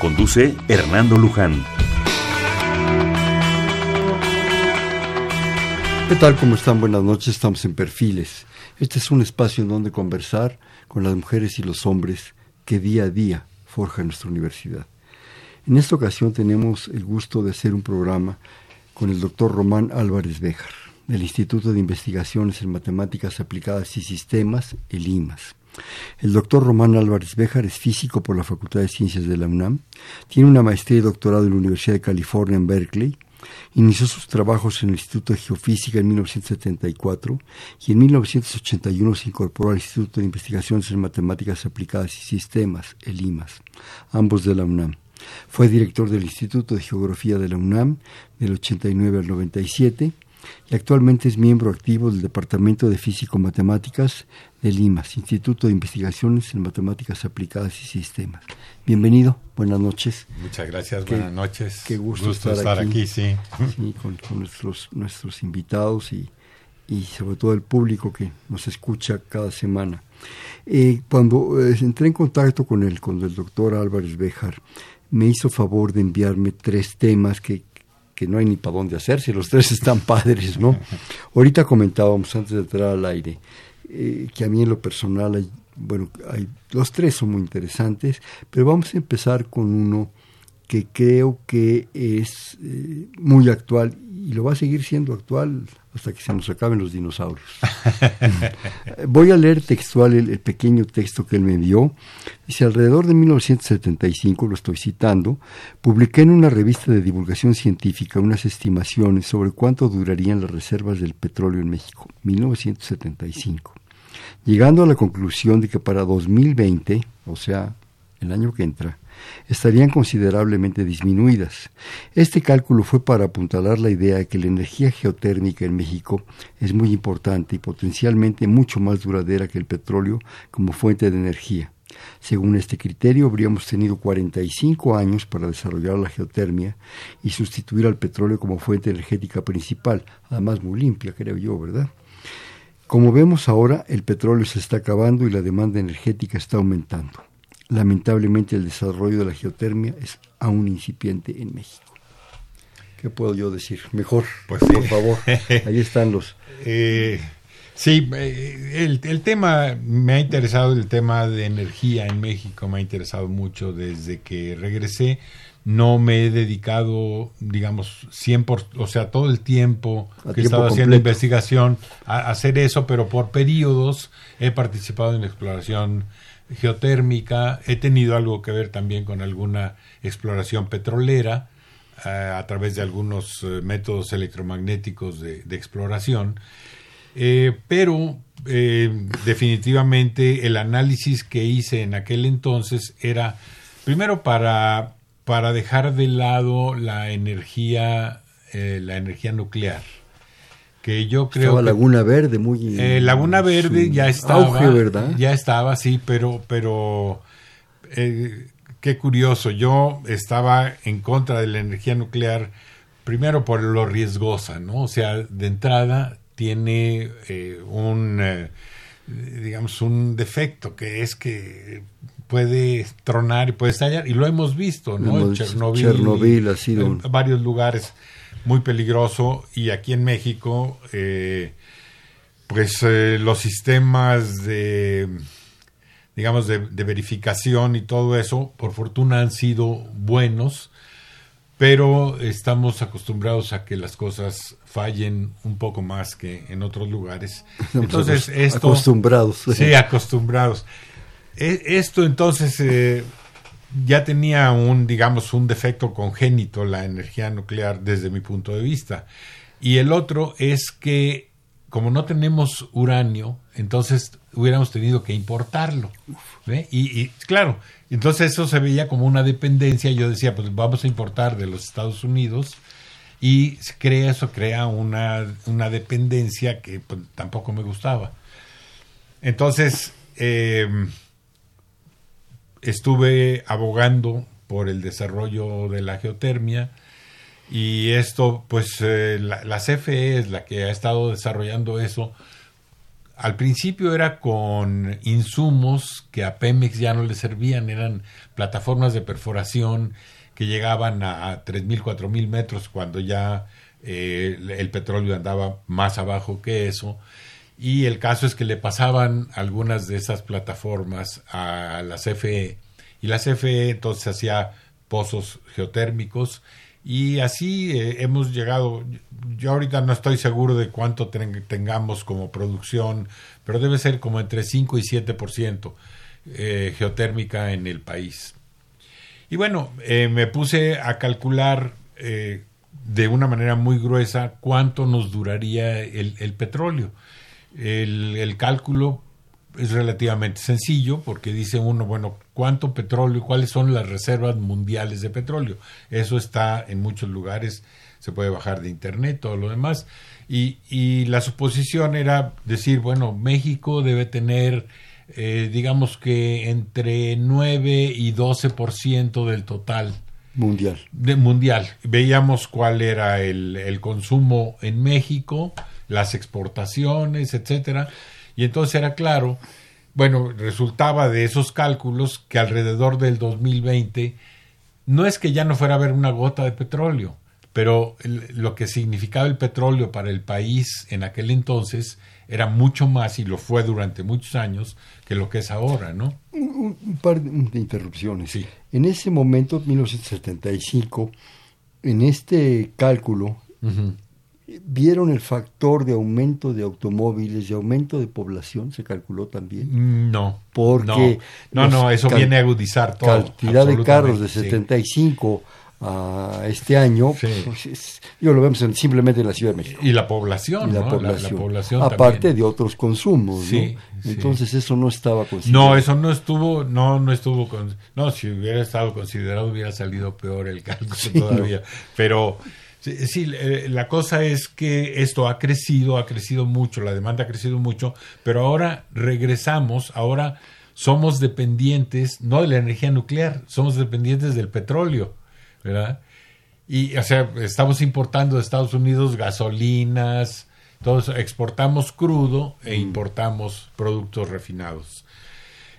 Conduce Hernando Luján. ¿Qué tal? ¿Cómo están? Buenas noches. Estamos en Perfiles. Este es un espacio en donde conversar con las mujeres y los hombres que día a día forjan nuestra universidad. En esta ocasión tenemos el gusto de hacer un programa con el doctor Román Álvarez Béjar, del Instituto de Investigaciones en Matemáticas Aplicadas y Sistemas, el IMAS. El doctor Román Álvarez Béjar es físico por la Facultad de Ciencias de la UNAM, tiene una maestría y doctorado en la Universidad de California en Berkeley, inició sus trabajos en el Instituto de Geofísica en 1974 y en 1981 se incorporó al Instituto de Investigaciones en Matemáticas Aplicadas y Sistemas, el IMAS, ambos de la UNAM. Fue director del Instituto de Geografía de la UNAM del 89 al 97 y actualmente es miembro activo del Departamento de Físico-Matemáticas del IMAS, Instituto de Investigaciones en Matemáticas Aplicadas y Sistemas. Bienvenido, buenas noches. Muchas gracias, buenas noches. Qué gusto, estar, aquí, sí. con, nuestros, nuestros invitados y, y sobre todo el público que nos escucha cada semana. Eh, cuando eh, entré en contacto con el, con el doctor Álvarez Béjar, me hizo favor de enviarme tres temas que, que no hay ni para dónde hacerse, los tres están padres, ¿no? Ahorita comentábamos antes de entrar al aire eh, que a mí en lo personal, hay, bueno, hay, los tres son muy interesantes, pero vamos a empezar con uno que creo que es eh, muy actual y lo va a seguir siendo actual hasta que se nos acaben los dinosaurios. Voy a leer textual el, pequeño texto que él me dio. Dice, alrededor de 1975, lo estoy citando, publiqué en una revista de divulgación científica unas estimaciones sobre cuánto durarían las reservas del petróleo en México. 1975. Llegando a la conclusión de que para 2020, o sea, el año que entra, estarían considerablemente disminuidas. Este cálculo fue para apuntalar la idea de que la energía geotérmica en México es muy importante y potencialmente mucho más duradera que el petróleo como fuente de energía. Según este criterio, habríamos tenido 45 años para desarrollar la geotermia y sustituir al petróleo como fuente energética principal, además muy limpia, creo yo, ¿verdad? Como vemos ahora, el petróleo se está acabando y la demanda energética está aumentando. Lamentablemente el desarrollo de la geotermia es aún incipiente en México. ¿Qué puedo yo decir? Mejor, pues por favor. Ahí están los... Eh, sí, eh, el, el, tema me ha interesado, el tema de energía en México me ha interesado mucho desde que regresé. No me he dedicado, digamos, 100 o sea, todo el tiempo que he estado haciendo investigación a hacer eso, pero por periodos he participado en exploración geotérmica, he tenido algo que ver también con alguna exploración petrolera eh, a través de algunos eh, métodos electromagnéticos de, exploración, eh, pero definitivamente el análisis que hice en aquel entonces era primero para, para dejar de lado la energía, la energía nuclear que yo creo estaba Laguna Verde muy eh, Laguna Verde ya estaba ¿verdad? ya estaba sí pero pero eh, qué curioso yo estaba en contra de la energía nuclear primero por lo riesgosa no o sea de entrada tiene eh, un digamos un defecto que es que puede tronar y puede estallar y lo hemos visto no en Chernobyl, Chernobyl ha sido en varios lugares muy peligroso y aquí en México eh, pues eh, los sistemas de digamos de, verificación y todo eso por fortuna han sido buenos pero estamos acostumbrados a que las cosas fallen un poco más que en otros lugares. Entonces esto acostumbrados. Sí acostumbrados. E, esto entonces eh, ya tenía un, digamos, un defecto congénito la energía nuclear desde mi punto de vista. Y el otro es que como no tenemos uranio, entonces hubiéramos tenido que importarlo. Y, claro, entonces eso se veía como una dependencia. Yo decía, pues vamos a importar de los Estados Unidos y crea eso, crea una, una dependencia que pues, tampoco me gustaba. Entonces, eh, estuve abogando por el desarrollo de la geotermia y esto, pues eh, la, CFE es la que ha estado desarrollando eso. Al principio era con insumos que a Pemex ya no le servían, eran plataformas de perforación que llegaban a 3.000, 4.000 metros cuando ya eh, el petróleo andaba más abajo que eso. Y el caso es que le pasaban algunas de esas plataformas a la CFE y la CFE entonces hacía pozos geotérmicos y así eh, hemos llegado, yo ahorita no estoy seguro de cuánto tengamos como producción, pero debe ser como entre 5 y 7% eh, geotérmica en el país. Y bueno, eh, me puse a calcular eh, de una manera muy gruesa cuánto nos duraría el, el petróleo. El, el, cálculo es relativamente sencillo porque dice uno, bueno, ¿cuánto petróleo? ¿Cuáles son las reservas mundiales de petróleo? Eso está en muchos lugares, se puede bajar de internet, todo lo demás. Y, y la suposición era decir, bueno, México debe tener eh, digamos que entre 9 y 12% del total. Mundial. De, mundial. Veíamos cuál era el, el consumo en México, las exportaciones, etcétera. Y entonces era claro, bueno, resultaba de esos cálculos que alrededor del 2020 no es que ya no fuera a haber una gota de petróleo, pero lo que significaba el petróleo para el país en aquel entonces era mucho más y lo fue durante muchos años que lo que es ahora, ¿no? Un, par de interrupciones. Sí. En ese momento, 1975, en este cálculo, ¿vieron el factor de aumento de automóviles y aumento de población? ¿Se calculó también? No. Porque. No, no, eso viene a agudizar todo. Cantidad de carros de 75 a este año, pues yo lo vemos simplemente en la Ciudad de México. Y la población, la, población. Aparte de otros consumos, Entonces eso no estaba considerado. No, eso no estuvo, no, no estuvo, con, no, si hubiera estado considerado hubiera salido peor el cálculo todavía. Pero sí, eh, la cosa es que esto ha crecido, ha crecido mucho, la demanda ha crecido mucho, pero ahora regresamos, ahora somos dependientes, no de la energía nuclear, somos dependientes del petróleo. ¿verdad? Y, o sea, estamos importando de Estados Unidos gasolinas, todos exportamos crudo e importamos productos refinados.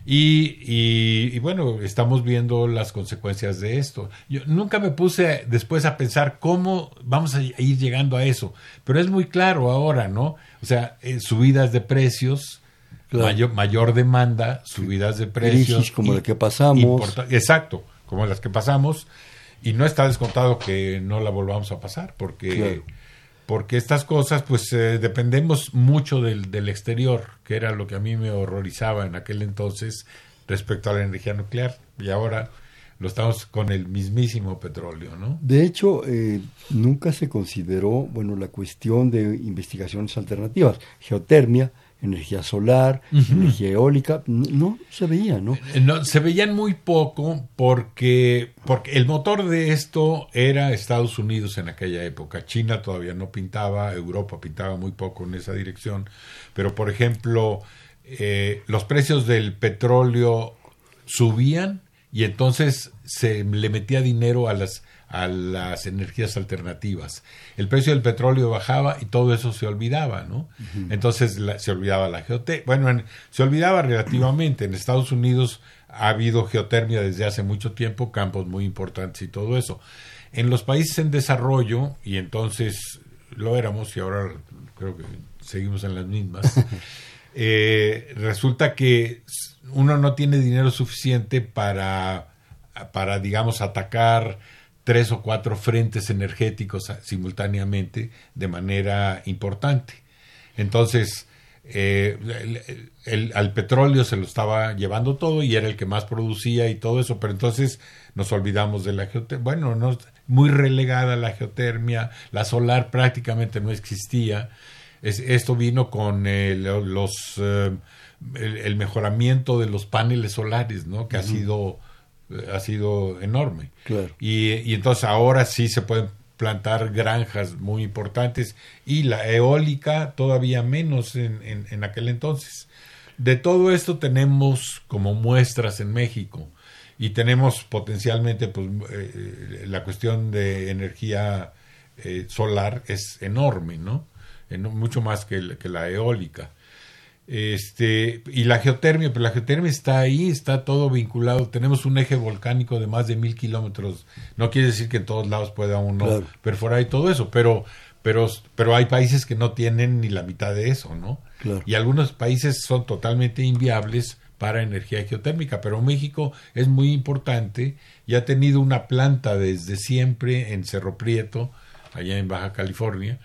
Y, y, bueno, estamos viendo las consecuencias de esto. Yo nunca me puse después a pensar cómo vamos a ir llegando a eso, pero es muy claro ahora, ¿no? O sea, eh, subidas de precios, mayor, mayor, demanda, subidas de precios. como la que pasamos. Exacto, como las que pasamos y no está descontado que no la volvamos a pasar, porque, porque estas cosas, pues eh, dependemos mucho del, del exterior, que era lo que a mí me horrorizaba en aquel entonces respecto a la energía nuclear, y ahora lo estamos con el mismísimo petróleo, ¿no? De hecho, eh, nunca se consideró, bueno, la cuestión de investigaciones alternativas, geotermia, energía solar, energía eólica, no, se veía, ¿no? Eh, ¿no? Se veían muy poco porque, porque el motor de esto era Estados Unidos en aquella época. China todavía no pintaba, Europa pintaba muy poco en esa dirección, pero por ejemplo, eh, los precios del petróleo subían y entonces se le metía dinero a las a las energías alternativas. El precio del petróleo bajaba y todo eso se olvidaba, ¿no? Entonces se olvidaba la geotermia. Bueno, se olvidaba relativamente. En Estados Unidos ha habido geotermia desde hace mucho tiempo, campos muy importantes y todo eso. En los países en desarrollo, y entonces lo éramos y ahora creo que seguimos en las mismas, eh, resulta que uno no tiene dinero suficiente para, para digamos, atacar tres o cuatro frentes energéticos simultáneamente de manera importante. Entonces, eh, el, al petróleo se lo estaba llevando todo y era el que más producía y todo eso, pero entonces nos olvidamos de la geotermia. Bueno, no, muy relegada la geotermia, la solar prácticamente no existía. esto vino con los el, mejoramiento de los paneles solares, ¿no? Que ha sido ha sido enorme. Y, y entonces ahora sí se pueden plantar granjas muy importantes y la eólica todavía menos en, en, aquel entonces. De todo esto tenemos como muestras en México y tenemos potencialmente pues, eh, la cuestión de energía eh, solar es enorme, ¿no? mucho más que, que la eólica. Este, y la geotermia, pero la geotermia está ahí, está todo vinculado. Tenemos un eje volcánico de más de mil kilómetros. No quiere decir que en todos lados pueda uno perforar y todo eso, pero, pero, pero hay países que no tienen ni la mitad de eso, ¿no? Y algunos países son totalmente inviables para energía geotérmica, pero México es muy importante y ha tenido una planta desde siempre en Cerro Prieto, allá en Baja California,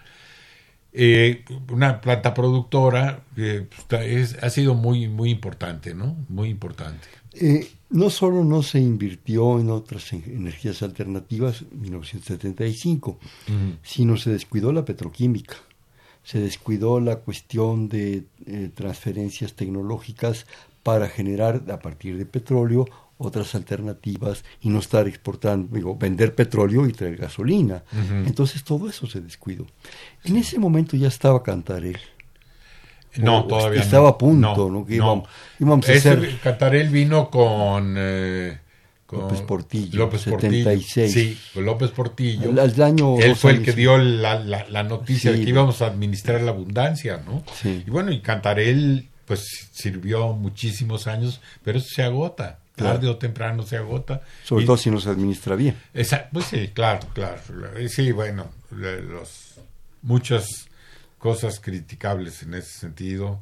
eh, una planta productora que pues, ha sido muy, muy importante, ¿no? Muy importante. Eh, no solo no se invirtió en otras energías alternativas en 1975, sino se descuidó la petroquímica, se descuidó la cuestión de eh, transferencias tecnológicas para generar a partir de petróleo otras alternativas y no estar exportando, digo, vender petróleo y traer gasolina. Entonces todo eso se descuidó. En ese momento ya estaba Cantarel. No, todavía estaba a punto, ¿no? Que íbamos, a hacer... Cantarel vino con... Eh, López Portillo, López 76. sí, con López Portillo. El, año Él fue el que dio la, la, noticia de que íbamos a administrar la abundancia, ¿no? Y bueno, y Cantarel pues sirvió muchísimos años, pero eso se agota tarde o temprano se agota. Sobre todo si no se administra bien. Esa, pues sí, claro, claro. Sí, bueno, los, muchas cosas criticables en ese sentido,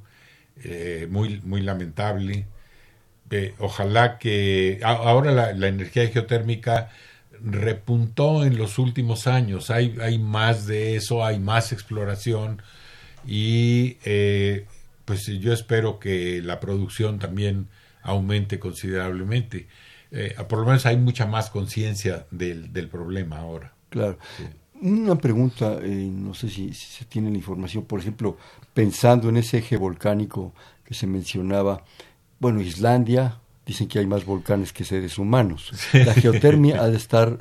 eh, muy, muy lamentable. Eh, ojalá que ahora la, la, energía geotérmica repuntó en los últimos años, hay, hay más de eso, hay más exploración y eh, pues yo espero que la producción también aumente considerablemente. Eh, por lo menos hay mucha más conciencia del, del, problema ahora. Claro. Una pregunta, eh, no sé si, se tiene la información, por ejemplo, pensando en ese eje volcánico que se mencionaba, bueno, Islandia, dicen que hay más volcanes que seres humanos. La geotermia ha de estar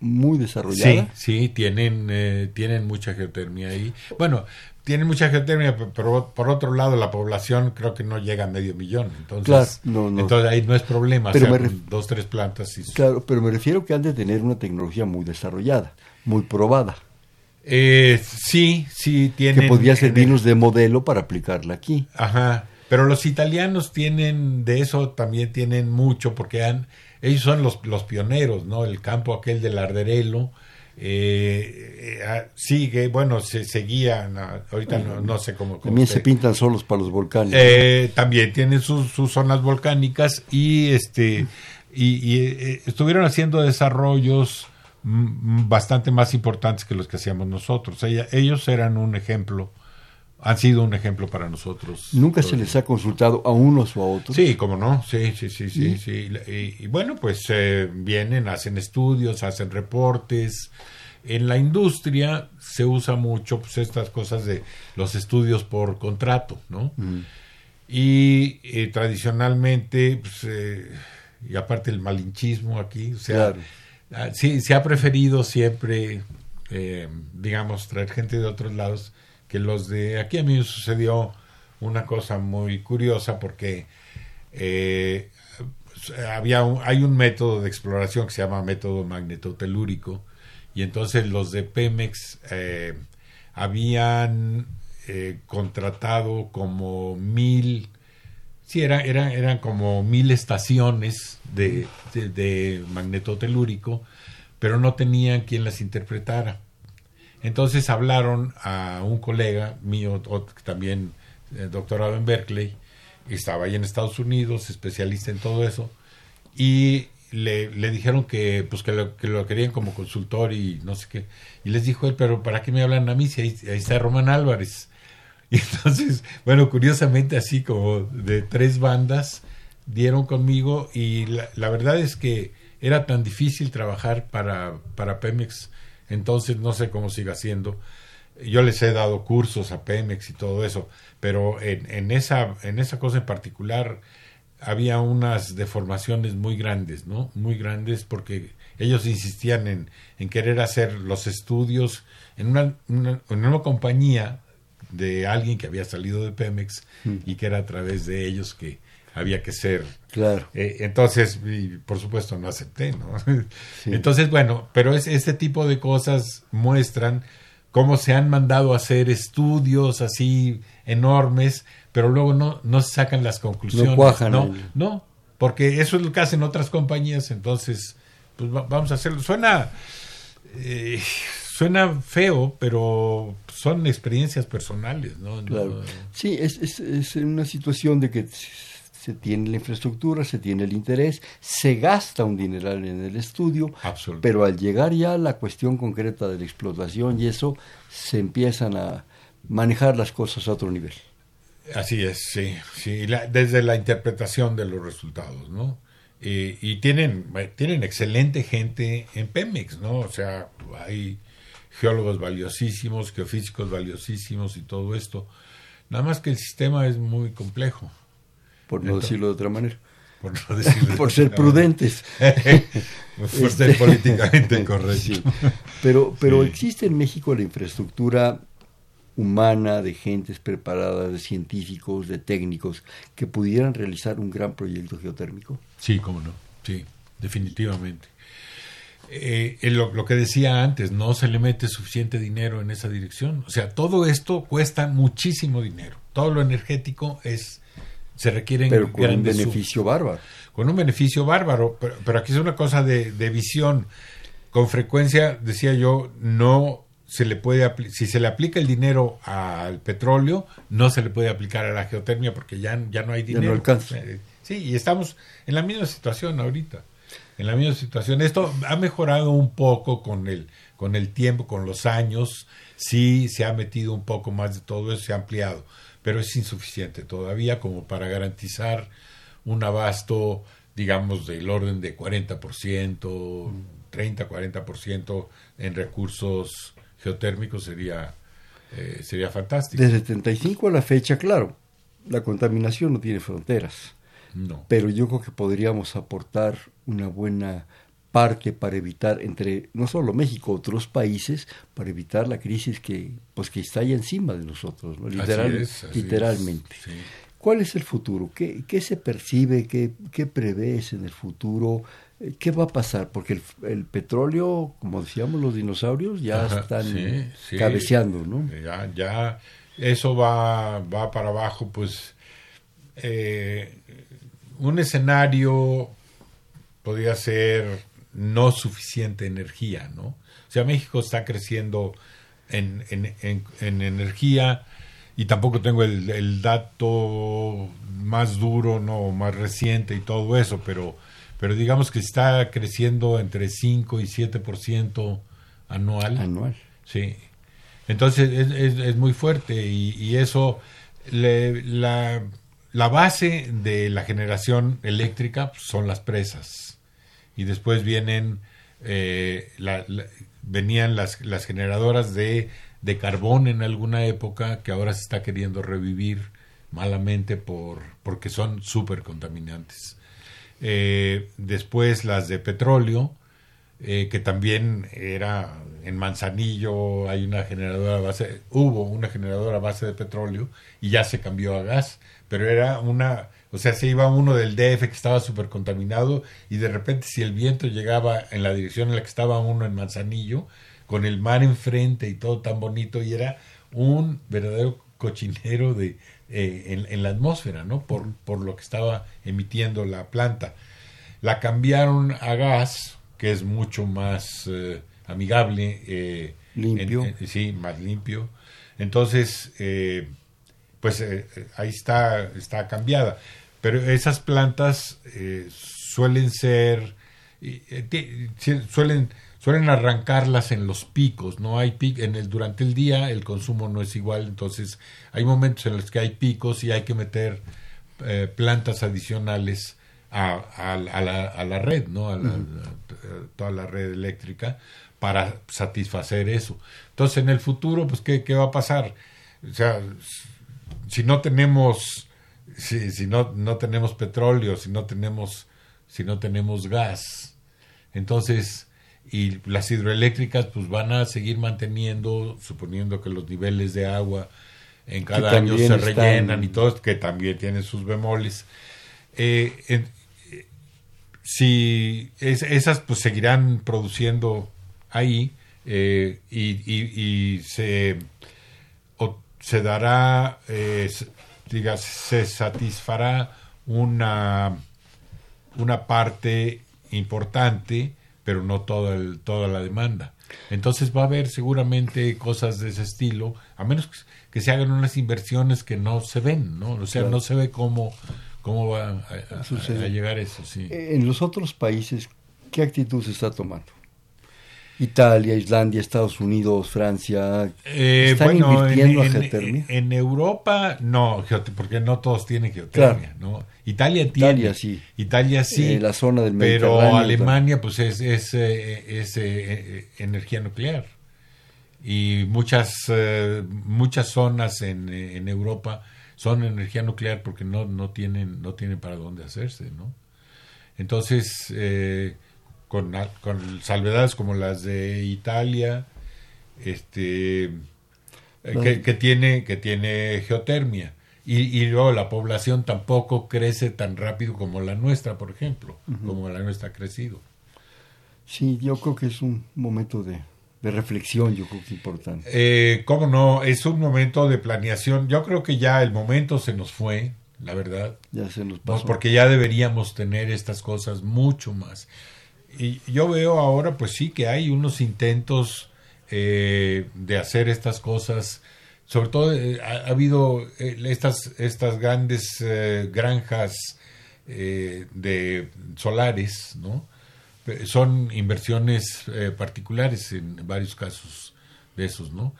muy desarrollada. Sí, sí, tienen, eh, tienen mucha geotermia ahí. Bueno, tienen mucha geotermia, pero por otro lado la población creo que no llega a medio millón. Entonces, entonces ahí no es problema, pero dos, tres plantas. Y... Claro, pero me refiero que han de tener una tecnología muy desarrollada, muy probada. Eh, sí, sí, tienen... Que podría servirnos de modelo para aplicarla aquí. Ajá, pero los italianos tienen, de eso también tienen mucho, porque han, ellos son los, los pioneros, ¿no? El campo aquel del Arderelo, eh, eh ah, sigue, bueno, se seguía, ahorita no, sé cómo. también se pintan solos para los volcanes. Eh, también tienen sus, zonas volcánicas y este y, eh, estuvieron haciendo desarrollos bastante más importantes que los que hacíamos nosotros. ellos eran un ejemplo han sido un ejemplo para nosotros. ¿Nunca se les ha consultado a unos o a otros? Sí, como no, sí, sí, sí, sí. sí. Y, bueno, pues eh, vienen, hacen estudios, hacen reportes. En la industria se usa mucho pues estas cosas de los estudios por contrato, ¿no? Y eh, tradicionalmente, pues, eh, y aparte el malinchismo aquí, o sea, ah, sí, se ha preferido siempre, digamos, traer gente de otros lados que los de aquí a mí me sucedió una cosa muy curiosa porque eh, había hay un método de exploración que se llama método magnetotelúrico y entonces los de Pemex eh, habían eh, contratado como mil sí era, eran como mil estaciones de, de, de magnetotelúrico pero no tenían quien las interpretara entonces hablaron a un colega mío, también eh, doctorado en Berkeley, estaba ahí en Estados Unidos, especialista en todo eso, y le, dijeron que pues que lo, que lo, querían como consultor y no sé qué. Y les dijo él, pero ¿para qué me hablan a mí si ahí, está Román Álvarez? Y entonces, bueno, curiosamente así como de tres bandas dieron conmigo y la, la verdad es que era tan difícil trabajar para, para Pemex entonces no sé cómo siga siendo. yo les he dado cursos a Pemex y todo eso, pero en, en, esa, en esa cosa en particular había unas deformaciones muy grandes, ¿no? Muy grandes porque ellos insistían en, en querer hacer los estudios en una, una, en una compañía de alguien que había salido de Pemex mm. y que era a través de ellos que había que ser. Claro. Eh, entonces, por supuesto, no acepté, ¿no? Entonces, bueno, pero es, este tipo de cosas muestran cómo se han mandado a hacer estudios así enormes, pero luego no, no se sacan las conclusiones. No cuajan. No, no, porque eso es lo que hacen otras compañías, entonces, pues vamos a hacerlo. Suena, eh, suena feo, pero son experiencias personales, ¿no? Claro. Sí, es, es, es una situación de que se tiene la infraestructura, se tiene el interés, se gasta un dineral en el estudio, pero al llegar ya a la cuestión concreta de la explotación y eso, se empiezan a manejar las cosas a otro nivel. Así es, sí, sí, desde la interpretación de los resultados, ¿no? y tienen, tienen excelente gente en Pemex, ¿no? O sea, hay geólogos valiosísimos, geofísicos valiosísimos y todo esto. Nada más que el sistema es muy complejo por no decirlo de otra manera. Por, no decirlo por ser prudentes. por ser políticamente correcto. Pero, pero existe en México la infraestructura humana de gentes preparadas, de científicos, de técnicos, que pudieran realizar un gran proyecto geotérmico. Sí, cómo no, sí, definitivamente. Eh, lo, lo, que decía antes, no se le mete suficiente dinero en esa dirección. O sea, todo esto cuesta muchísimo dinero. Todo lo energético es se requieren pero con un beneficio bárbaro. Con un beneficio bárbaro pero, aquí es una cosa de, visión. Con frecuencia decía yo no se le puede si se le aplica el dinero al petróleo no se le puede aplicar a la geotermia porque ya, ya no hay dinero no alcanza. Eh, sí y estamos en la misma situación ahorita en la misma situación. Esto ha mejorado un poco con el con el tiempo con los años. Sí se ha metido un poco más de todo eso se ha ampliado pero es insuficiente todavía como para garantizar un abasto, digamos, del orden de 40%, 30, 40% en recursos geotérmicos sería, eh, sería fantástico. Desde 75 a la fecha, claro, la contaminación no tiene fronteras. No. Pero yo creo que podríamos aportar una buena parte para evitar entre no solo México otros países para evitar la crisis que pues que está ahí encima de nosotros ¿no? Literal, literalmente. cuál es el futuro ¿Qué, qué se percibe qué, qué prevés en el futuro qué va a pasar porque el, petróleo como decíamos los dinosaurios ya están cabeceando no ya ya eso va va para abajo pues eh, un escenario podría ser no suficiente energía, ¿no? O sea, México está creciendo en, en, en, energía y tampoco tengo el, el, dato más duro, no más reciente y todo eso, pero, pero digamos que está creciendo entre 5 y 7% anual. Anual. Sí. Entonces es, es, muy fuerte y, y eso, le, la, la base de la generación eléctrica son las presas y después vienen eh, venían las, las generadoras de, de, carbón en alguna época que ahora se está queriendo revivir malamente por porque son súper contaminantes. Eh, después las de petróleo, eh, que también era en Manzanillo, hay una generadora base, hubo una generadora base de petróleo y ya se cambió a gas, pero era una o sea, se iba uno del DF que estaba súper contaminado y de repente si el viento llegaba en la dirección en la que estaba uno en Manzanillo, con el mar enfrente y todo tan bonito, y era un verdadero cochinero de, eh, en, la atmósfera, ¿no? Por, por lo que estaba emitiendo la planta. La cambiaron a gas, que es mucho más eh, amigable. Eh, limpio. sí, más limpio. Entonces, pues ahí está, está cambiada. Pero esas plantas eh, suelen ser, eh, suelen, suelen arrancarlas en los picos, no hay en el durante el día el consumo no es igual, entonces hay momentos en los que hay picos y hay que meter eh, plantas adicionales a, la, red, ¿no? A, toda la red eléctrica para satisfacer eso. Entonces, en el futuro, pues, ¿qué, qué va a pasar? O sea, si no tenemos, si, si no, no tenemos petróleo, si no tenemos, si no tenemos gas, entonces, y las hidroeléctricas, pues van a seguir manteniendo, suponiendo que los niveles de agua en cada año se rellenan y todo, que también tiene sus bemoles. Eh, si esas pues seguirán produciendo ahí eh, y, se, se dará, eh, diga, se satisfará una, una parte importante, pero no toda, el, toda la demanda. Entonces va a haber seguramente cosas de ese estilo, a menos que, se hagan unas inversiones que no se ven, ¿no? O sea, no se ve cómo ¿Cómo va a, llegar eso? Sí. En los otros países, ¿qué actitud se está tomando? Italia, Islandia, Estados Unidos, Francia, eh, ¿están invirtiendo en, a geotermia? En, Europa no, porque no todos tienen geotermia, ¿no? Italia tiene. Italia sí. Italia sí. Eh, la zona del Pero Alemania pues es, es, eh, es energía nuclear. Y muchas, muchas zonas en, en Europa son energía nuclear porque no, no, tienen, no tienen para dónde hacerse, ¿no? Entonces, eh, con, con salvedades como las de Italia, este, eh, que, tiene, que tiene geotermia. Y, y, luego la población tampoco crece tan rápido como la nuestra, por ejemplo, como la nuestra ha crecido. Sí, yo creo que es un momento de, de reflexión, yo creo que es importante. Eh, ¿Cómo no? Es un momento de planeación. Yo creo que ya el momento se nos fue, la verdad. Ya se nos pasó. porque ya deberíamos tener estas cosas mucho más. Y yo veo ahora, pues sí, que hay unos intentos eh, de hacer estas cosas. Sobre todo eh, ha, habido eh, estas, estas grandes granjas de solares, ¿no? son inversiones particulares en varios casos de esos, ¿no?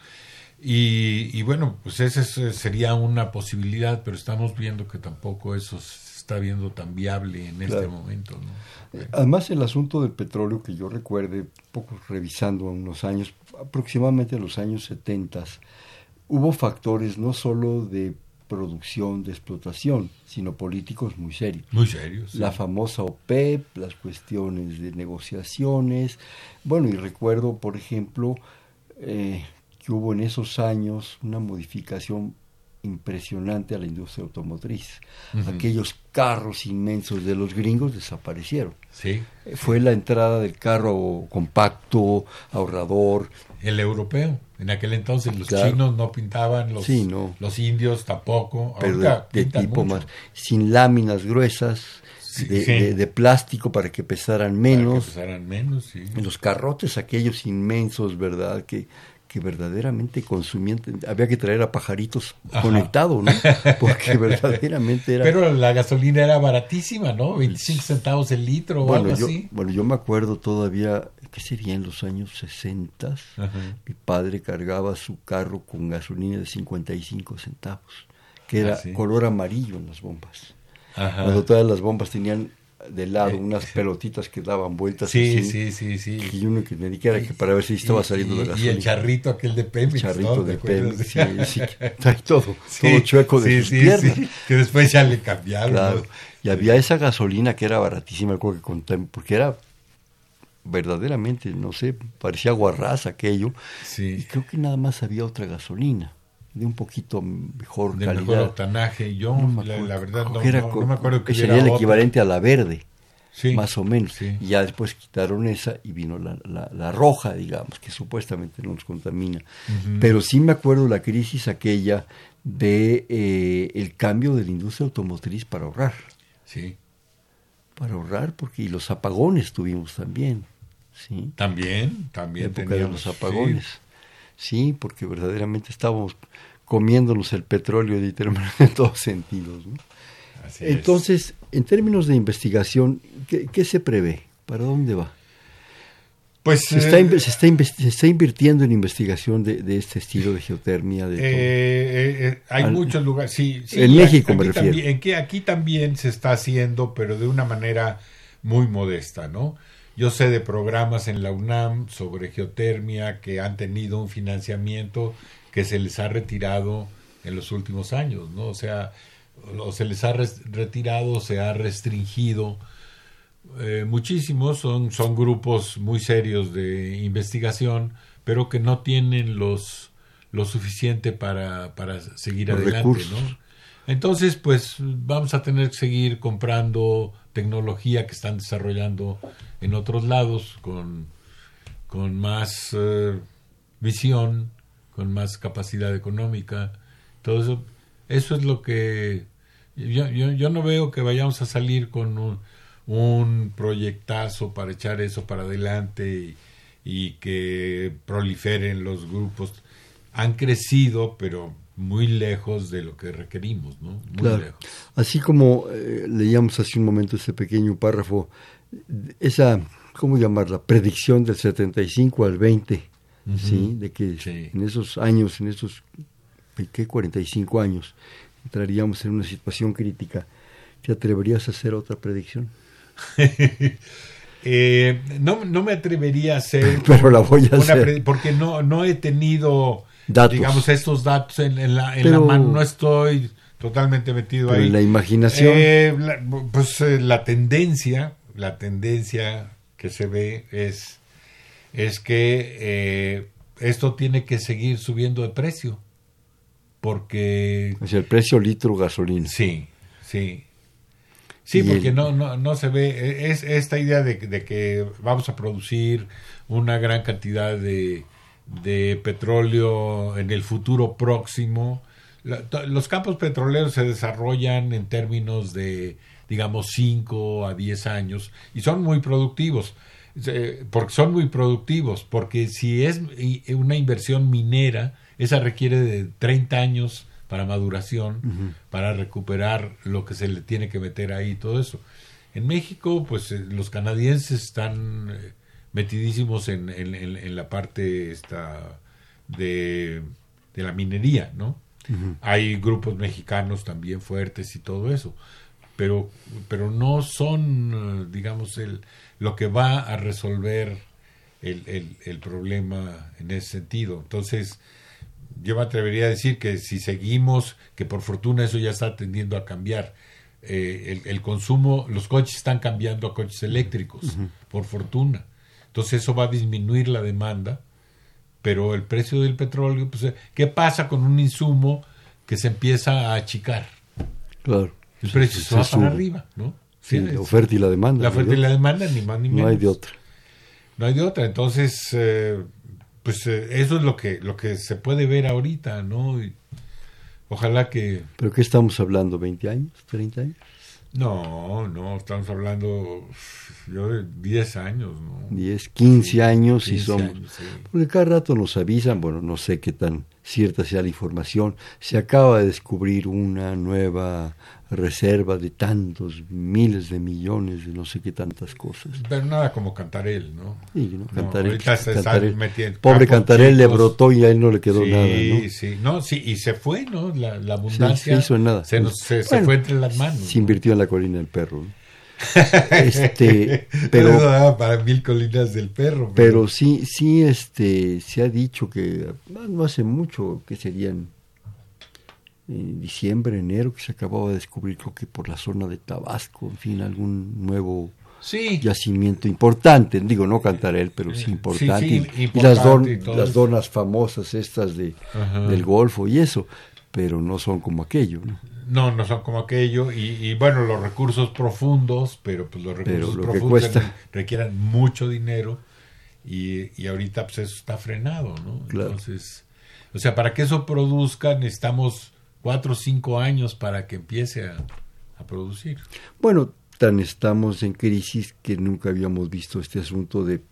Y, bueno, pues esa sería una posibilidad, pero estamos viendo que tampoco eso se está viendo tan viable en este momento, ¿no? Eh, además, el asunto del petróleo que yo recuerde, poco revisando unos años, aproximadamente en los años 70, hubo factores no solo de producción, de explotación, sino políticos muy serios. Muy serios. La famosa OPEP, las cuestiones de negociaciones. Bueno, y recuerdo, por ejemplo, eh, que hubo en esos años una modificación impresionante a la industria automotriz. Aquellos carros inmensos de los gringos desaparecieron. Sí. Fue la entrada del carro compacto, ahorrador. El europeo. En aquel entonces los chinos no pintaban, los, los indios tampoco. Pero de, tipo más, sin láminas gruesas, de, plástico para que pesaran menos. Para que pesaran menos, sí. Los carrotes aquellos inmensos, ¿verdad? Que que verdaderamente consumían, había que traer a pajaritos conectados, ¿no? Porque verdaderamente era... Pero la gasolina era baratísima, ¿no? 25 centavos el litro o algo yo, así. Bueno, yo me acuerdo todavía, ¿qué sería en los años 60? Mi padre cargaba su carro con gasolina de 55 centavos, que era ah, color amarillo en las bombas. Cuando todas las bombas tenían de lado, eh, unas pelotitas que daban vueltas. Sí, sí, sí, sí. Y uno que me dijera que para ver si estaba saliendo de gasolina. Y el charrito aquel de Pemex. El charrito de Pemex, sí, sí. Trae todo, todo chueco de sus piernas. que después ya le cambiaron. Claro. Y había esa gasolina que era baratísima, que conté, porque era verdaderamente, no sé, parecía guarraz aquello. Sí. Y creo que nada más había otra gasolina de un poquito mejor de calidad. mejor octanaje. Yo, la, verdad, no, no, me acuerdo que sería el equivalente a la verde, más o menos. Y ya después quitaron esa y vino la, la, roja, digamos, que supuestamente no nos contamina. Pero sí me acuerdo la crisis aquella de eh, el cambio de la industria automotriz para ahorrar. Sí. Para ahorrar, porque y los apagones tuvimos también. Sí. También, también. época de los apagones. Sí, porque verdaderamente estábamos comiéndonos el petróleo literalmente en todos sentidos. Entonces, en términos de investigación, ¿qué, se prevé? ¿Para dónde va? Pues, se, está, eh, se, está invirtiendo en investigación de, este estilo de geotermia. De eh, hay muchos lugares, sí. en México me refiero. en que aquí también se está haciendo, pero de una manera muy modesta, ¿no? Yo sé de programas en la UNAM sobre geotermia que han tenido un financiamiento que se les ha retirado en los últimos años, ¿no? O sea, o se les ha retirado, se ha restringido. Eh, muchísimos son, son grupos muy serios de investigación, pero que no tienen los lo suficiente para, para seguir adelante, ¿no? Entonces, pues vamos a tener que seguir comprando tecnología que están desarrollando en otros lados con, con más eh, visión, con más capacidad económica. Todo eso, eso es lo que yo, yo, yo no veo que vayamos a salir con un, un proyectazo para echar eso para adelante y que proliferen los grupos. Han crecido, pero muy lejos de lo que requerimos, ¿no? Muy lejos. Así como eh, leíamos hace un momento ese pequeño párrafo, esa, ¿cómo llamarla? Predicción del 75 al 20, ¿sí? De que en esos años, en esos, ¿qué? 45 años, entraríamos en una situación crítica. ¿Te atreverías a hacer otra predicción? eh, no, no me atrevería a hacer... Pero la voy a hacer. Porque no, no he tenido digamos, estos datos en, la, en la, mano, no estoy totalmente metido ahí. En la imaginación. Eh, pues eh, la tendencia, la tendencia que se ve es, es que eh, esto tiene que seguir subiendo de precio. Porque. Es el precio litro gasolina. Sí, sí. Sí, porque no, no, no se ve. Es esta idea de, de que vamos a producir una gran cantidad de, de petróleo en el futuro próximo. los campos petroleros se desarrollan en términos de, digamos, 5 a 10 años y son muy productivos. Porque son muy productivos, porque si es una inversión minera, esa requiere de 30 años para maduración, para recuperar lo que se le tiene que meter ahí, todo eso. En México, pues eh, los canadienses están eh, metidísimos en, en, la parte esta de, de, la minería, ¿no? Hay grupos mexicanos también fuertes y todo eso, pero, pero no son, digamos, el, lo que va a resolver el, el, el problema en ese sentido. Entonces, yo me atrevería a decir que si seguimos, que por fortuna eso ya está tendiendo a cambiar, eh, el, el, consumo, los coches están cambiando a coches eléctricos, por fortuna. Entonces eso va a disminuir la demanda, pero el precio del petróleo, pues, ¿qué pasa con un insumo que se empieza a achicar? Claro. El precio se, va para arriba, ¿no? Sí, la oferta y la demanda. La oferta y la demanda, ni más ni menos. No hay de otra. No hay de otra. Entonces, eh, pues eh, eso es lo que, lo que se puede ver ahorita, ¿no? ojalá que... ¿Pero qué estamos hablando? ¿20 años? ¿30 años? No, no, estamos hablando yo de 10 años, ¿no? 10, 15 años y somos... Porque cada rato nos avisan, bueno, no sé qué tan cierta sea la información, se acaba de descubrir una nueva reserva de tantos miles de millones de no sé qué tantas cosas. Pero nada como Cantarel, ¿no? Sí, ¿no? Cantarel, pobre Cantarel le brotó y a él no le quedó nada, ¿no? Sí, no, sí, y se fue, ¿no? La, la abundancia se, hizo nada. se, nos, se, fue entre las manos. Se invirtió en la colina del perro. este, pero para mil colinas del perro. Pero, sí, sí, este, se ha dicho que no hace mucho que serían en diciembre, enero, que se acababa de descubrir, creo que por la zona de Tabasco, en fin, algún nuevo yacimiento importante, digo, no él pero sí importante. y, las, las donas famosas estas de, del Golfo y eso, pero no son como aquello. ¿no? No, no son como aquello. Y, bueno, los recursos profundos, pero pues los recursos profundos requieren mucho dinero y, y, ahorita pues eso está frenado, ¿no? Entonces, o sea, para que eso produzca necesitamos cuatro o cinco años para que empiece a, producir. Bueno, tan estamos en crisis que nunca habíamos visto este asunto de,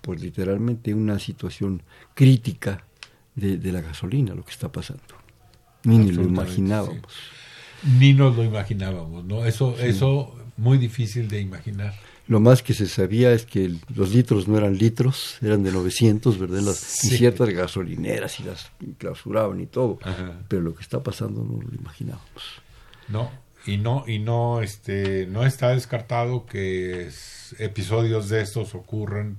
pues literalmente, una situación crítica de, de la gasolina, lo que está pasando. Ni, lo imaginábamos. Ni nos lo imaginábamos, ¿no? Eso, eso muy difícil de imaginar. Lo más que se sabía es que los litros no eran litros, eran de 900, ¿verdad? Las, Y ciertas gasolineras y las clausuraban y todo. Pero lo que está pasando no lo imaginábamos. No, y no, y no, este, no está descartado que episodios de estos ocurran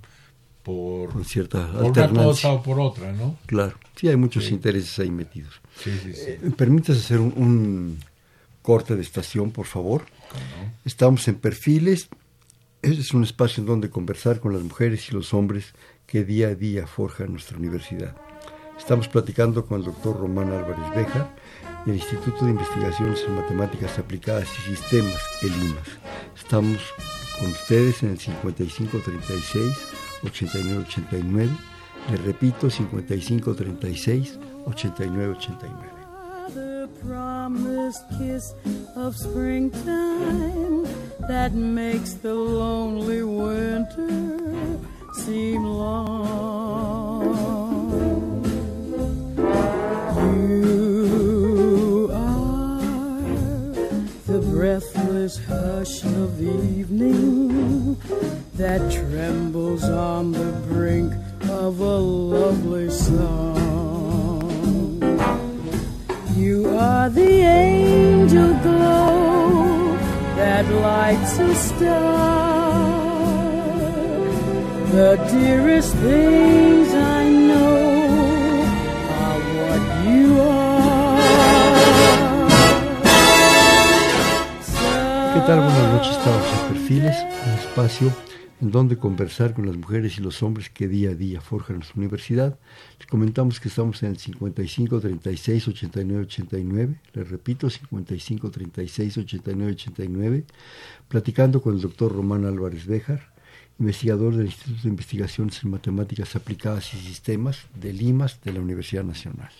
por, Con cierta por una cosa o por otra, ¿no? Claro, sí hay muchos intereses ahí metidos. Sí, sí, sí. Eh, hacer un, corte de estación, por favor. Estamos en Perfiles es un espacio en donde conversar con las mujeres y los hombres que día a día forjan nuestra universidad. Estamos platicando con el doctor Román Álvarez Beja del Instituto de Investigaciones en Matemáticas Aplicadas y Sistemas, el IMAS. Estamos con ustedes en el 5536 8989. Les repito, 5536 8989. The promised kiss of springtime that makes the lonely winter seem long. You are the breathless hush of evening that trembles on the brink of a lovely song. You are the angel glow that lights a star. The dearest things I know are what you are. ¿Qué tal? Buenas noches, estamos en Perfiles, espacio en donde conversar con las mujeres y los hombres que día a día forjan nuestra universidad. Les comentamos que estamos en el 55 36 89 89, les repito, 55 36 89 89, platicando con el doctor Román Álvarez Béjar, investigador del Instituto de Investigaciones en Matemáticas Aplicadas y Sistemas de Limas de la Universidad Nacional.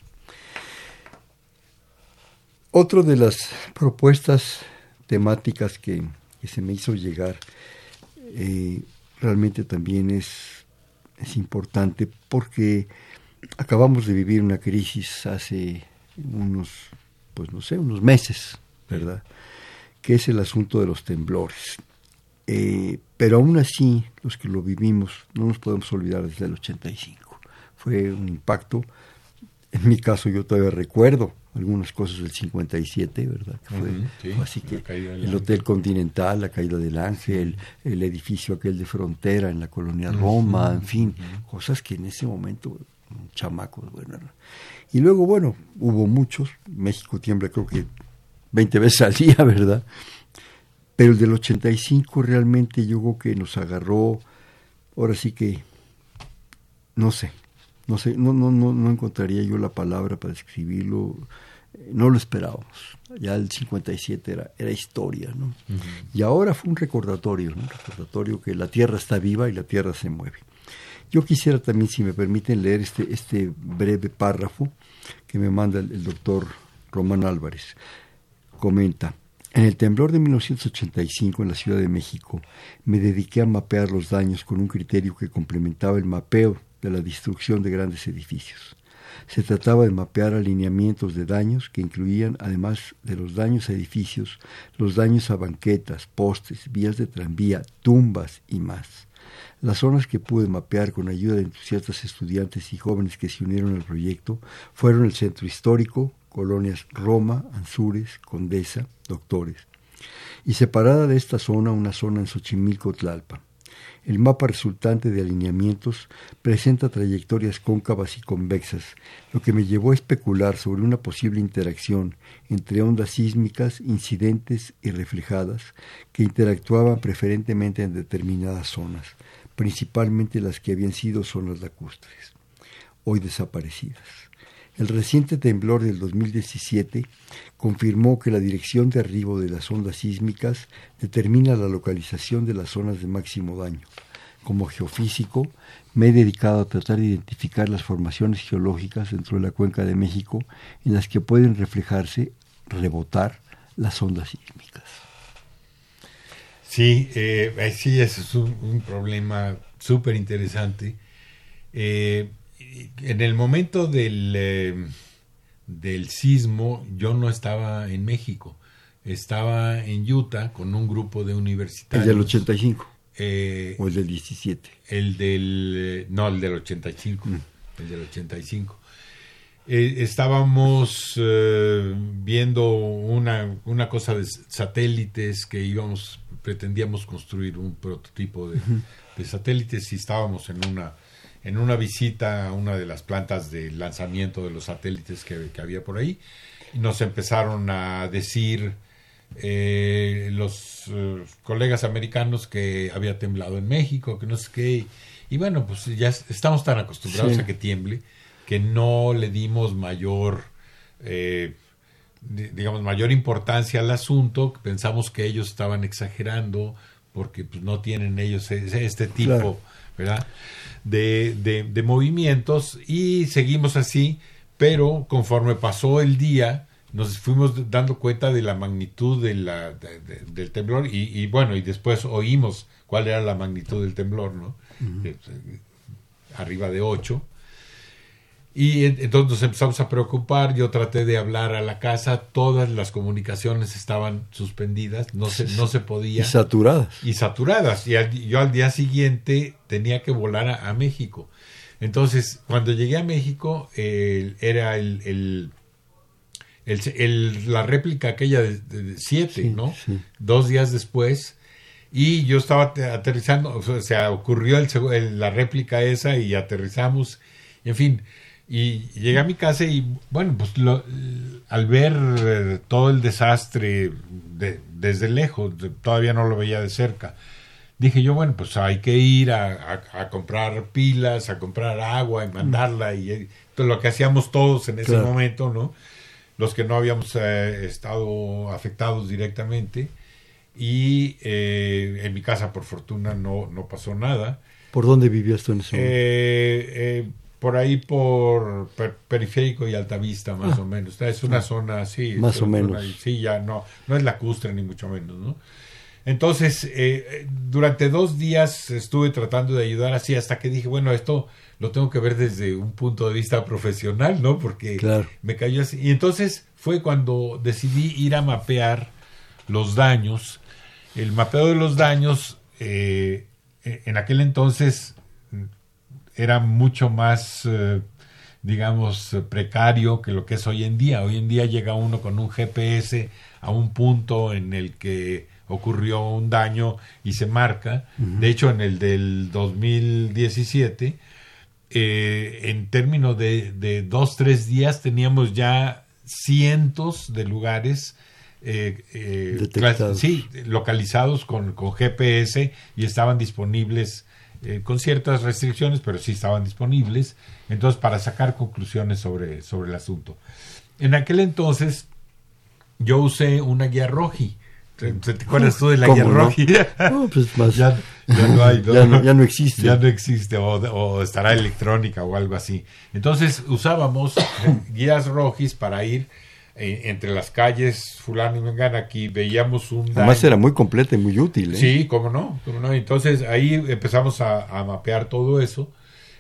Otra de las propuestas temáticas que, que se me hizo llegar eh, realmente también es, es importante porque acabamos de vivir una crisis hace unos, pues no sé, unos meses, ¿verdad? Que es el asunto de los temblores. Eh, pero aún así, los que lo vivimos, no nos podemos olvidar desde el 85. Fue un impacto. En mi caso, yo todavía recuerdo algunas cosas del 57, ¿verdad? Que fue, así que el Hotel Continental, la caída del Ángel, el edificio aquel de frontera en la colonia Roma, en fin, cosas que en ese momento, chamacos, bueno. Y luego, bueno, hubo muchos, México tiembla creo que 20 veces al día, ¿verdad? Pero el del 85 realmente yo creo que nos agarró, ahora sí que, no sé, no sé, no, no, no, no encontraría yo la palabra para describirlo, no lo esperábamos. Ya el 57 era, era historia, ¿no? Y ahora fue un recordatorio, un recordatorio que la Tierra está viva y la Tierra se mueve. Yo quisiera también, si me permiten, leer este, este breve párrafo que me manda el, el doctor Román Álvarez. Comenta, en el temblor de 1985 en la Ciudad de México, me dediqué a mapear los daños con un criterio que complementaba el mapeo de la destrucción de grandes edificios. Se trataba de mapear alineamientos de daños que incluían, además de los daños a edificios, los daños a banquetas, postes, vías de tranvía, tumbas y más. Las zonas que pude mapear con ayuda de entusiastas estudiantes y jóvenes que se unieron al proyecto fueron el centro histórico, colonias Roma, Anzures, Condesa, Doctores, y separada de esta zona una zona en Xochimilco, Tlalpan. El mapa resultante de alineamientos presenta trayectorias cóncavas y convexas, lo que me llevó a especular sobre una posible interacción entre ondas sísmicas, incidentes y reflejadas que interactuaban preferentemente en determinadas zonas, principalmente las que habían sido zonas lacustres, hoy desaparecidas. El reciente temblor del 2017 confirmó que la dirección de arribo de las ondas sísmicas determina la localización de las zonas de máximo daño. Como geofísico, me he dedicado a tratar de identificar las formaciones geológicas dentro de la cuenca de México en las que pueden reflejarse, rebotar las ondas sísmicas. Sí, eh, sí, es un, problema súper interesante. Eh, en el momento del, eh, del sismo yo no estaba en México, estaba en Utah con un grupo de universitarios. El del 85. Eh, ¿O el del 17? El del... No, el del 85. Mm. El del 85. Eh, estábamos eh, viendo una, una, cosa de satélites que íbamos, pretendíamos construir un prototipo de, de satélites y estábamos en una en una visita a una de las plantas de lanzamiento de los satélites que, había por ahí. Y nos empezaron a decir eh, los eh, colegas americanos que había temblado en México, que no sé qué. Y, bueno, pues ya estamos tan acostumbrados a que tiemble que no le dimos mayor, eh, digamos, mayor importancia al asunto. Pensamos que ellos estaban exagerando porque pues, no tienen ellos este tipo, ¿verdad? de, de, movimientos y seguimos así, pero conforme pasó el día, nos fuimos dando cuenta de la magnitud de la, del temblor y, bueno, y después oímos cuál era la magnitud del temblor, ¿no? Eh, arriba de 8 y entonces nos empezamos a preocupar, yo traté de hablar a la casa, todas las comunicaciones estaban suspendidas, no se, no se podía. Y saturadas. Y saturadas. Y yo al día siguiente tenía que volar a, México. Entonces, cuando llegué a México, era el, el, la réplica aquella de 7, ¿no? Dos días después. Y yo estaba aterrizando, o sea, ocurrió la réplica esa y aterrizamos. En fin, y llegué a mi casa y, bueno, pues al ver eh, todo el desastre desde lejos, todavía no lo veía de cerca, dije yo, bueno, pues hay que ir a, comprar pilas, a comprar agua y mandarla, y, eh, todo lo que hacíamos todos en ese momento, ¿no? Los que no habíamos eh, estado afectados directamente. Y en mi casa, por fortuna, no, no pasó nada. ¿Por dónde vivías tú en ese momento? Por ahí por periférico y altavista más ah. o menos. Es una zona así más o menos. sí ya no no es lacustre ni mucho menos no entonces eh, durante dos días estuve tratando de ayudar así hasta que dije bueno esto lo tengo que ver desde un punto de vista profesional no porque me cayó así y entonces fue cuando decidí ir a mapear los daños. El mapeo de los daños eh, en aquel entonces era mucho más, eh, digamos, precario que lo que es hoy en día. Hoy en día llega uno con un GPS a un punto en el que ocurrió un daño y se marca. De hecho, en el del 2017, eh, en términos de, de, dos, tres días, teníamos ya cientos de lugares eh, sí, localizados con, con, GPS y estaban disponibles eh, con ciertas restricciones, pero sí estaban disponibles, entonces para sacar conclusiones sobre, sobre el asunto. En aquel entonces yo usé una guía roji. ¿Te, acuerdas tú de la guía roji? Pues ya, no hay, ya, no, existe. Ya no existe, o, estará electrónica o algo así. Entonces usábamos guías rojis para ir eh, entre las calles fulano y mengana aquí veíamos un además era muy completa y muy útil ¿eh? sí cómo no, no. Entonces ahí empezamos a, mapear todo eso.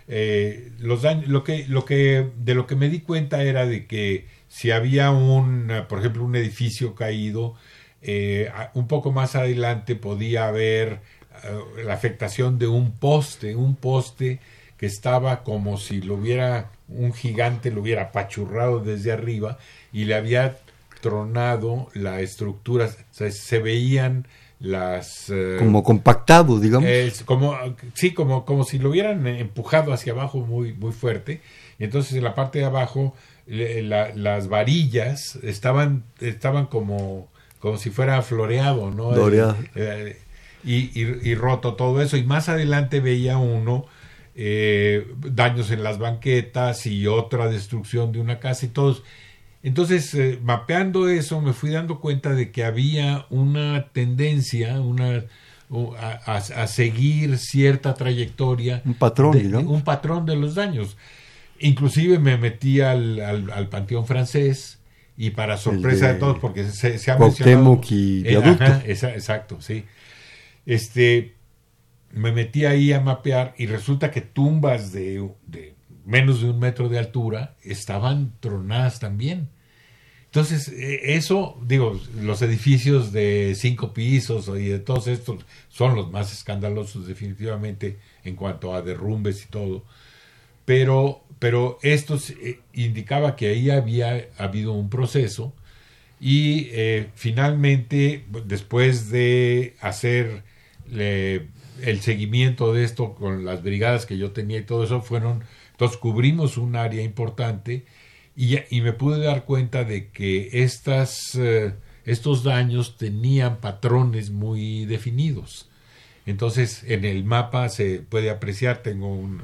Eh, los daños lo que lo que de lo que me di cuenta era de que si había un por ejemplo un edificio caído un poco más adelante podía haber la afectación de un poste un poste que estaba como si lo hubiera un gigante lo hubiera apachurrado desde arriba y le había tronado la estructura, se veían las eh, como compactado digamos. como sí como como si lo hubieran empujado hacia abajo muy muy fuerte. Y entonces en la parte de abajo las varillas estaban estaban como como si fuera floreado no eh, y, y, roto todo eso. Y más adelante veía uno eh, daños en las banquetas y otra destrucción de una casa y todos. Entonces, eh, mapeando eso, me fui dando cuenta de que había una tendencia, una a, seguir cierta trayectoria. Un patrón, de, Un patrón de los daños. Inclusive me metí al, al, Panteón francés y para sorpresa de, todos, porque se, se ha mencionado... y eh, exacto, sí. Este, me metí ahí a mapear y resulta que tumbas de, menos de un metro de altura estaban tronadas también. Entonces, e, eso, digo, los edificios de cinco pisos y de todos estos son los más escandalosos definitivamente en cuanto a derrumbes y todo. Pero, pero esto eh, indicaba que ahí había habido un proceso y eh, finalmente, después de hacer el seguimiento de esto con las brigadas que yo tenía y todo eso, fueron, entonces cubrimos un área importante y, y me pude dar cuenta de que estas, eh, estos daños tenían patrones muy definidos. Entonces, en el mapa se puede apreciar, tengo un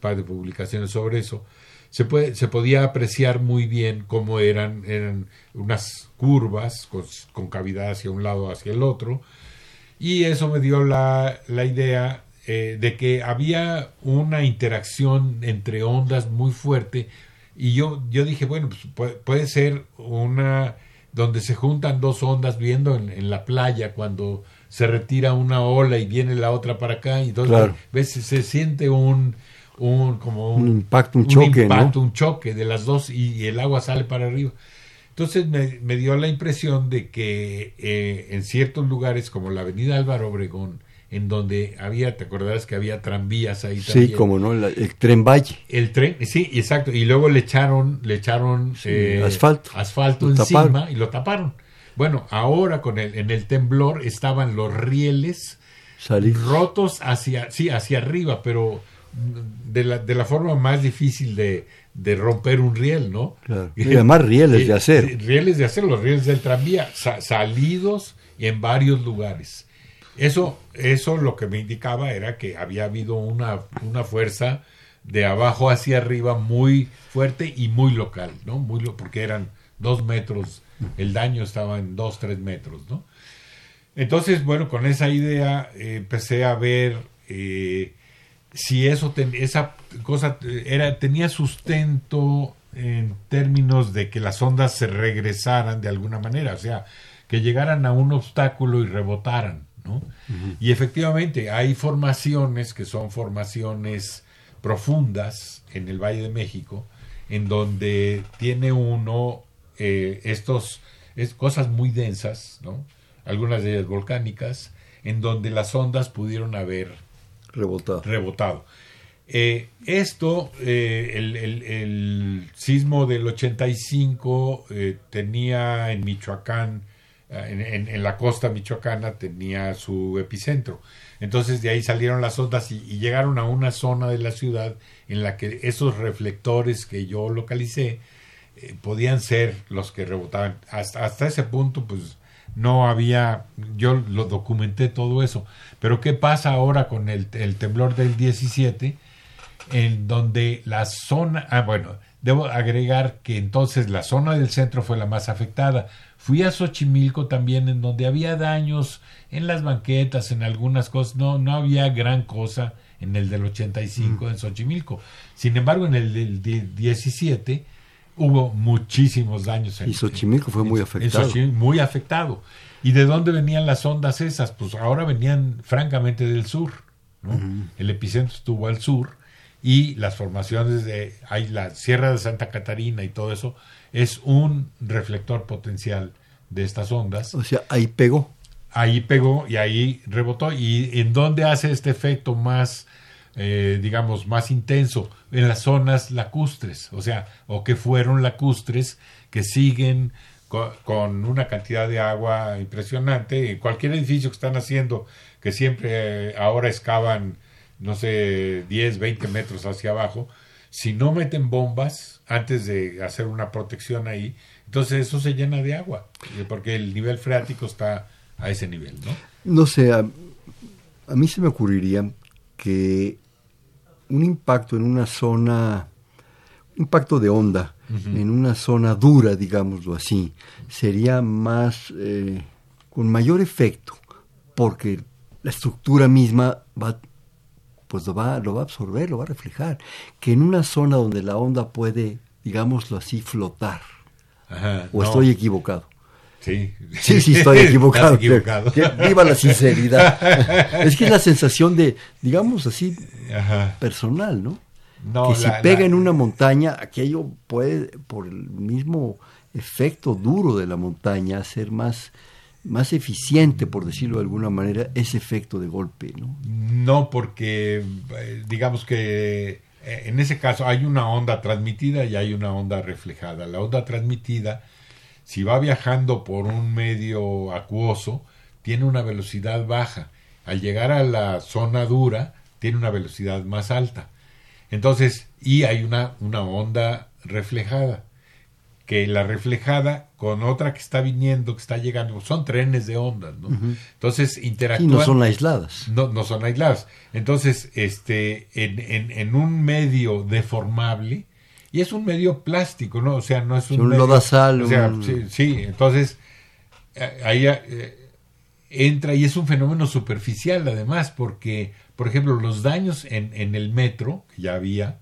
par de publicaciones sobre eso, se, puede, se podía apreciar muy bien cómo eran, eran unas curvas con, con cavidad hacia un lado hacia el otro, y eso me dio la, la idea eh, de que había una interacción entre ondas muy fuerte, y yo, yo dije, bueno, pues puede, ser una donde se juntan dos ondas viendo en, la playa cuando se retira una ola y viene la otra para acá. Y entonces ves, se siente un, un como un, impacto, un, choque, impacto, un choque de las dos y, el agua sale para arriba. Entonces me, me dio la impresión de que eh, en ciertos lugares como la avenida Álvaro Obregón, en donde había, te acordarás que había tranvías ahí también. Sí, como no, el, tren Valle. El tren, sí, exacto, y luego le echaron, le echaron eh, asfalto, asfalto encima y lo taparon. Bueno, ahora con el, en el temblor estaban los rieles rotos hacia, sí, hacia arriba, pero de la, de la forma más difícil de, de romper un riel, ¿no? Y además rieles de acero. Rieles de acero, los rieles del tranvía, salidos en varios lugares. Eso, eso lo que me indicaba era que había habido una, una fuerza de abajo hacia arriba muy fuerte y muy local, ¿no? Muy porque eran dos metros, el daño estaba en dos, tres metros, ¿no? Entonces, bueno, con esa idea eh, empecé a ver eh, si eso, esa cosa era, tenía sustento en términos de que las ondas se regresaran de alguna manera, o sea, que llegaran a un obstáculo y rebotaran. Y efectivamente hay formaciones que son formaciones profundas en el Valle de México, en donde tiene uno eh, estos es, cosas muy densas, ¿no? algunas de ellas volcánicas, en donde las ondas pudieron haber rebotado. rebotado. Eh, esto, eh, el, sismo del 85 tenía en Michoacán en, la costa michoacana tenía su epicentro. Entonces de ahí salieron las ondas y, llegaron a una zona de la ciudad en la que esos reflectores que yo localicé eh, podían ser los que rebotaban. Hasta, hasta ese punto, pues no había, yo lo documenté todo eso. Pero ¿qué pasa ahora con el, el temblor del 17? En donde la zona, ah, bueno, debo agregar que entonces la zona del centro fue la más afectada Fui a Xochimilco también, en donde había daños en las banquetas, en algunas cosas. No, no había gran cosa en el del 85 mm. en Xochimilco. Sin embargo, en el del 17 hubo muchísimos daños. En, y Xochimilco fue muy afectado. muy afectado. ¿Y de dónde venían las ondas esas? Pues ahora venían francamente del sur. El epicentro estuvo al sur y las formaciones de hay la Sierra de Santa Catarina y todo eso es un reflector potencial de estas ondas. O sea, ahí pegó. Ahí pegó y ahí rebotó. ¿Y en dónde hace este efecto más, eh, digamos, más intenso? En las zonas lacustres, o sea, o que fueron lacustres que siguen con, una cantidad de agua impresionante. Cualquier edificio que están haciendo, que siempre eh, ahora excavan, no sé, 10, 20 metros hacia abajo, si no meten bombas antes de hacer una protección ahí, entonces eso se llena de agua, porque el nivel freático está a ese nivel, ¿no? No sé, a, mí se me ocurriría que un impacto en una zona, un impacto de onda, en una zona dura, digámoslo así, sería más, eh, con mayor efecto, porque la estructura misma va pues lo va, lo va a absorber, lo va a reflejar. Que en una zona donde la onda puede, digámoslo así, flotar. ¿O estoy equivocado? Sí. Sí, sí, estoy equivocado. Viva la sinceridad. es que es la sensación de, digamos así, personal, ¿no? que si pega en una montaña, aquello puede, por el mismo efecto duro de la montaña, ser más, más eficiente, por decirlo de alguna manera, ese efecto de golpe, ¿no? No, porque eh, digamos que eh, en ese caso hay una onda transmitida y hay una onda reflejada. La onda transmitida, si va viajando por un medio acuoso, tiene una velocidad baja. Al llegar a la zona dura, tiene una velocidad más alta. Entonces, y hay una, una onda reflejada que la reflejada con otra que está viniendo, que está llegando, son trenes de ondas, ¿no? Entonces interactúan. Y no son aisladas. No, no son aisladas. Entonces, este, en, en, en, un medio deformable, y es un medio plástico, ¿no? O sea, no es un. un lodazal. O sea, sí, sí, entonces, eh, ahí eh, entra y es un fenómeno superficial, además, porque, por ejemplo, los daños en, en el metro, que ya había,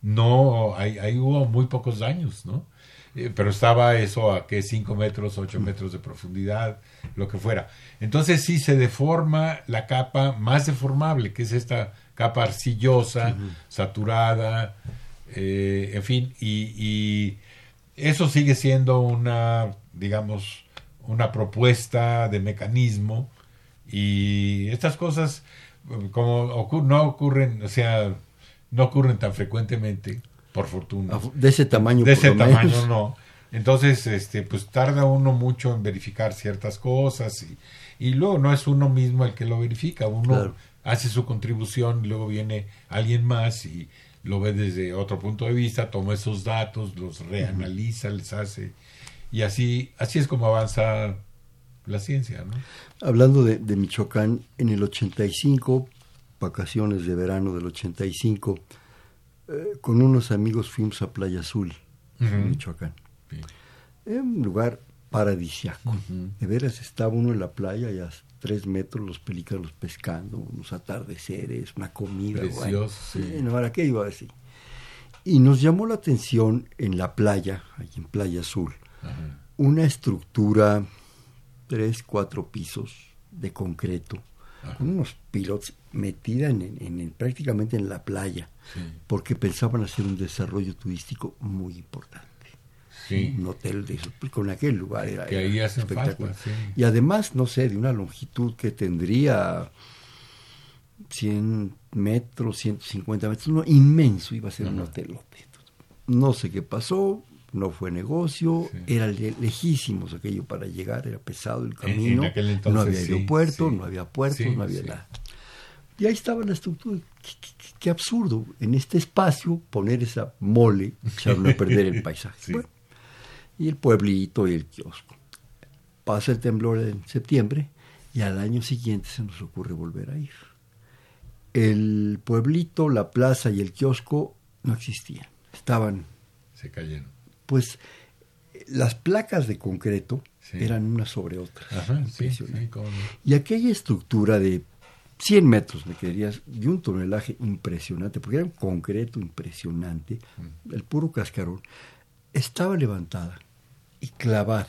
no, ahí, ahí hubo muy pocos daños, ¿no? Eh, pero estaba eso a que 5 metros, 8 metros de profundidad, lo que fuera. Entonces sí se deforma la capa más deformable, que es esta capa arcillosa, saturada, eh, en fin, y, y, eso sigue siendo una, digamos, una propuesta de mecanismo y estas cosas como no ocurren, o sea, no ocurren tan frecuentemente por fortuna. De ese tamaño. De ese tamaño no. Entonces, este, pues tarda uno mucho en verificar ciertas cosas y, y luego no es uno mismo el que lo verifica, uno hace su contribución y luego viene alguien más y lo ve desde otro punto de vista, toma esos datos, los reanaliza, les hace y así, así es como avanza la ciencia, ¿no? Hablando de, de Michoacán, en el 85, vacaciones de verano del 85, eh, con unos amigos fuimos a Playa Azul, en Michoacán. Es un lugar paradisiaco. De veras estaba uno en la playa y a tres metros los pelícanos pescando, unos atardeceres, una comida. Precioso. Bueno, qué iba a decir? Y nos llamó la atención en la playa, ahí en Playa Azul, una estructura, tres, cuatro pisos de concreto, con unos pilotos metida en, prácticamente en la playa, porque pensaban hacer un desarrollo turístico muy importante. Un hotel de eso, pues, con aquel lugar era, espectacular. y además, no sé, de una longitud que tendría 100 metros, 150 metros, no, inmenso iba a ser un hotel. No sé qué pasó, no fue negocio, era lejísimos aquello para llegar, era pesado el camino, no había aeropuerto, no había puertos, no había nada. Y ahí estaba la estructura. Qué, absurdo, en este espacio poner esa mole, echaron a perder el paisaje. Y el pueblito y el kiosco. Pasa el temblor en septiembre y al año siguiente se nos ocurre volver a ir. El pueblito, la plaza y el kiosco no existían, estaban... Se cayeron. Pues las placas de concreto eran unas sobre otras. y aquella estructura de 100 metros, me quedarías, de un tonelaje impresionante, porque era un concreto impresionante, mm. el puro cascarón, estaba levantada y clavada.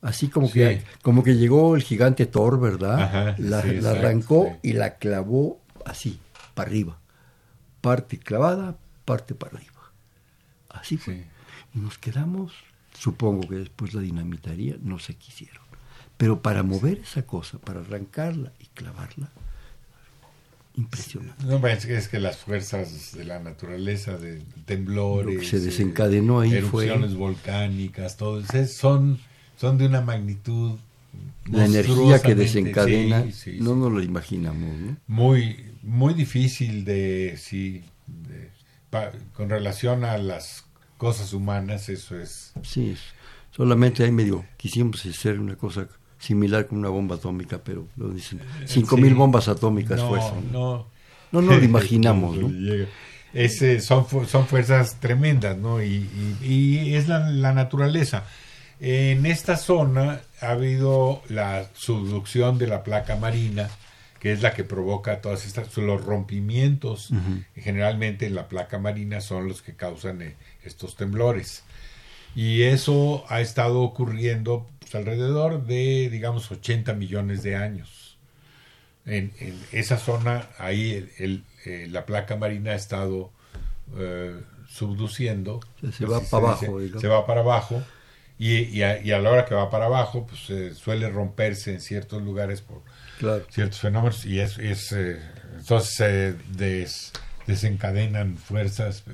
Así como, que, como que llegó el gigante Thor, ¿verdad? la, arrancó y la clavó así, para arriba. Parte clavada, parte para arriba. Así fue. Y nos quedamos, supongo que después la dinamitaría, no se quisieron. Pero para mover esa cosa, para arrancarla y clavarla, impresionante. No, es que las fuerzas de la naturaleza, de temblores, Lo que se desencadenó ahí erupciones volcánicas, todo eso, son, son de una magnitud. La energía que desencadena, no nos lo imaginamos. ¿no? Muy, muy difícil de, sí, con relación a las cosas humanas, eso es. Sí, solamente ahí medio quisimos hacer una cosa similar con una bomba atómica, pero lo dicen, 5.000 mil bombas atómicas no, No, no, no lo imaginamos, ¿no? son, son fuerzas tremendas, ¿no? Y, y, es la, la, naturaleza. En esta zona ha habido la subducción de la placa marina, que es la que provoca todas estas, los rompimientos. Generalmente en la placa marina son los que causan eh, estos temblores. Y eso ha estado ocurriendo pues, alrededor de, digamos, 80 millones de años. en, esa zona, ahí el, eh, la placa marina ha estado eh, subduciendo. Se, va para abajo. se va para abajo. Y, y, a, la hora que va para abajo, pues suele romperse en ciertos lugares por ciertos fenómenos y es, es entonces se desencadenan fuerzas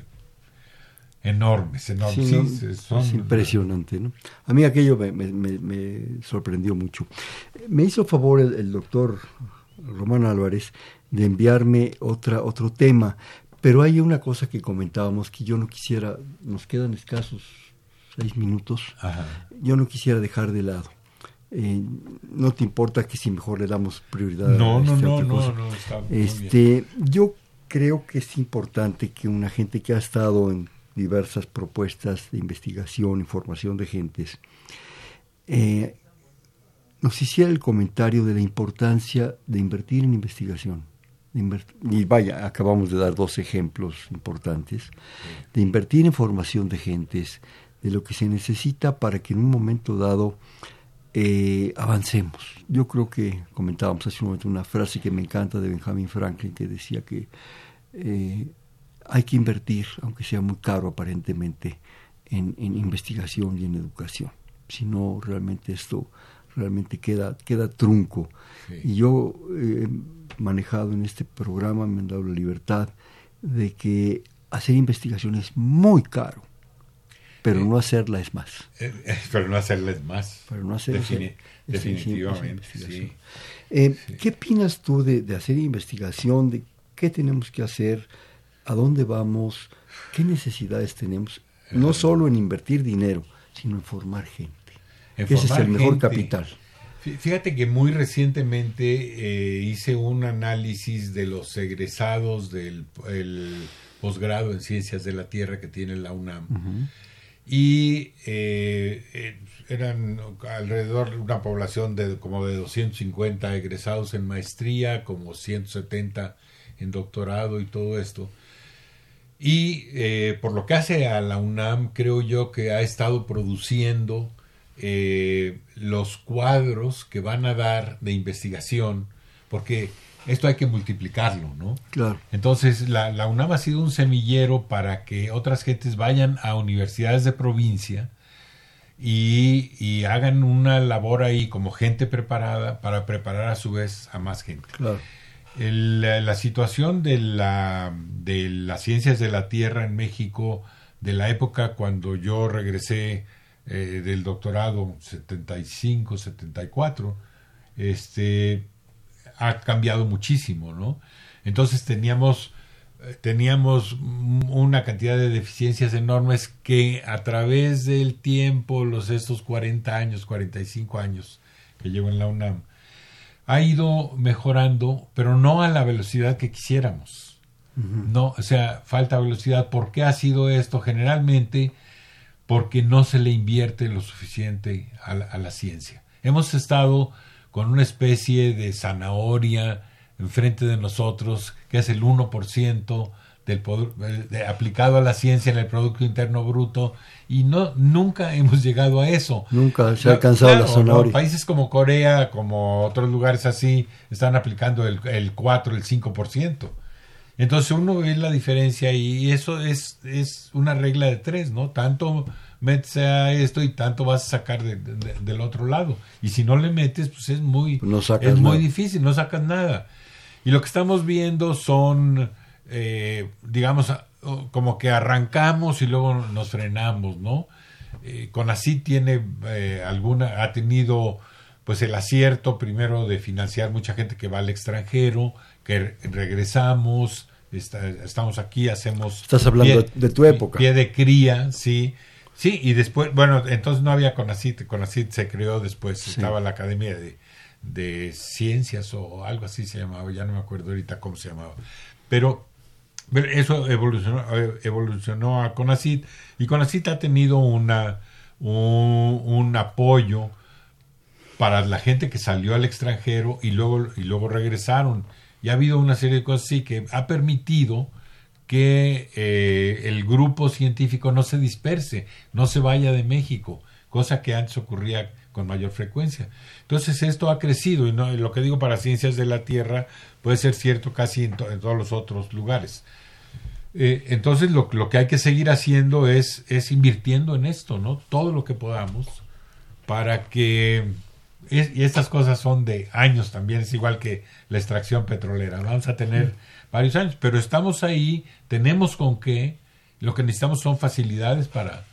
enormes, enormes. Es impresionante, ¿no? A mí aquello me, sorprendió mucho. Me hizo favor el, doctor Román Álvarez de enviarme otra, otro tema, pero hay una cosa que comentábamos que yo no quisiera, nos quedan escasos seis minutos, yo no quisiera dejar de lado. Eh, no te importa que si mejor le damos prioridad no, a no, no, no, no, este, yo creo que es importante que una gente que ha estado en diversas propuestas de investigación, información de gentes, eh, nos hiciera el comentario de la importancia de invertir en investigación. y vaya, acabamos de dar dos ejemplos importantes, de invertir en formación de gentes, de lo que se necesita para que en un momento dado eh, avancemos. Yo creo que comentábamos hace un momento una frase que me encanta de Benjamin Franklin que decía que eh, hay que invertir, aunque sea muy caro aparentemente, en, investigación y en educación. Si no, realmente esto realmente queda, queda trunco. Y yo he manejado en este programa, me han dado la libertad de que hacer investigación es muy caro, pero no hacerla es más. Eh, eh, pero no hacerla es más. Pero no hacerla definitivamente. Eh, ¿Qué opinas tú de, de hacer investigación, de qué tenemos que hacer? A dónde vamos, qué necesidades tenemos, no solo en invertir dinero, sino en formar gente. Ese es el mejor capital. Fíjate que muy recientemente eh, hice un análisis de los egresados del posgrado en ciencias de la Tierra que tiene la UNAM. Y eh, eh, eran alrededor de una población de como de 250 egresados en maestría, como 170 en doctorado y todo esto. Y eh, por lo que hace a la UNAM, creo yo que ha estado produciendo eh, los cuadros que van a dar de investigación, porque esto hay que multiplicarlo, ¿no? Claro. Entonces, la, la, UNAM ha sido un semillero para que otras gentes vayan a universidades de provincia y, y hagan una labor ahí como gente preparada para preparar a su vez a más gente. Claro la, situación de, la, de las ciencias de la Tierra en México, de la época cuando yo regresé eh, del doctorado, 75, 74, este, ha cambiado muchísimo, ¿no? Entonces teníamos, eh, teníamos una cantidad de deficiencias enormes que a través del tiempo, los estos 40 años, 45 años que llevo en la UNAM, ha ido mejorando, pero no a la velocidad que quisiéramos. No, o sea, falta velocidad. ¿Por qué ha sido esto? Generalmente porque no se le invierte lo suficiente a la, ciencia. Hemos estado con una especie de zanahoria enfrente de nosotros, que es el 1% del de, aplicado a la ciencia en el Producto Interno Bruto, y no nunca hemos llegado a eso. Nunca se ha alcanzado la zona Países como Corea, como otros lugares así, están aplicando el, el 4, el 5%. Entonces uno ve la diferencia y eso es, es una regla de tres, ¿no? Tanto metes a esto y tanto vas a sacar del otro lado. Y si no le metes, pues es muy, es muy difícil, no sacas nada. Y lo que estamos viendo son, eh, digamos, como que arrancamos y luego nos frenamos, ¿no? Eh, así tiene eh, alguna, ha tenido pues el acierto primero de financiar mucha gente que va al extranjero, que regresamos, estamos aquí, hacemos... Estás hablando de tu época. Pie de cría, sí. Sí, y después, bueno, entonces no había CONACIT, CONACIT se creó después, estaba la Academia de, de Ciencias o algo así se llamaba, ya no me acuerdo ahorita cómo se llamaba. Pero eso evolucionó, evolucionó a CONACIT y CONACIT ha tenido una, un, apoyo para la gente que salió al extranjero y luego, y luego regresaron. Y ha habido una serie de cosas así que ha permitido que eh, el grupo científico no se disperse, no se vaya de México, cosa que antes ocurría con mayor frecuencia. Entonces esto ha crecido y, no, lo que digo para ciencias de la Tierra puede ser cierto casi en, todos los otros lugares. Eh, entonces lo, lo, que hay que seguir haciendo es, es invirtiendo en esto, ¿no? Todo lo que podamos para que... y estas cosas son de años también, es igual que la extracción petrolera. Vamos a tener varios años, pero estamos ahí, tenemos con qué, lo que necesitamos son facilidades para,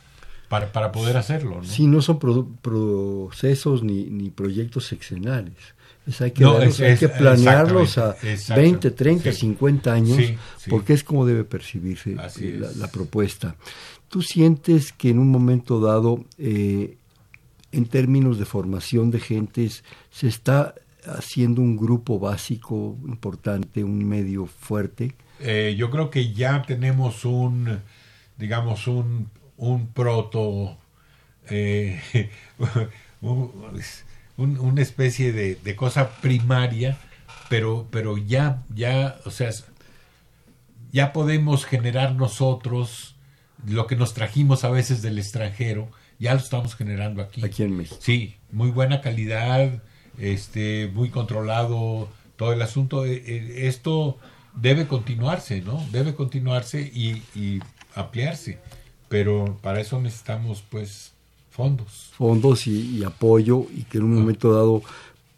para, para poder hacerlo. ¿no? Sí, no son procesos ni, ni proyectos sexenales. Es, hay que, hay que planearlos a 20, 30, 50 años, porque es como debe percibirse la, propuesta. ¿Tú sientes que en un momento dado, eh, en términos de formación de gentes, se está haciendo un grupo básico importante, un medio fuerte? Eh, yo creo que ya tenemos un, digamos, un un proto, eh, una especie de, cosa primaria, pero, pero ya, ya, o sea, ya podemos generar nosotros lo que nos trajimos a veces del extranjero, ya lo estamos generando aquí. Aquí en México. Sí, muy buena calidad, este, muy controlado todo el asunto. Eh, eh, esto debe continuarse, ¿no? Debe continuarse y, y ampliarse pero para eso necesitamos pues fondos. Fondos y, apoyo y que en un ah. momento dado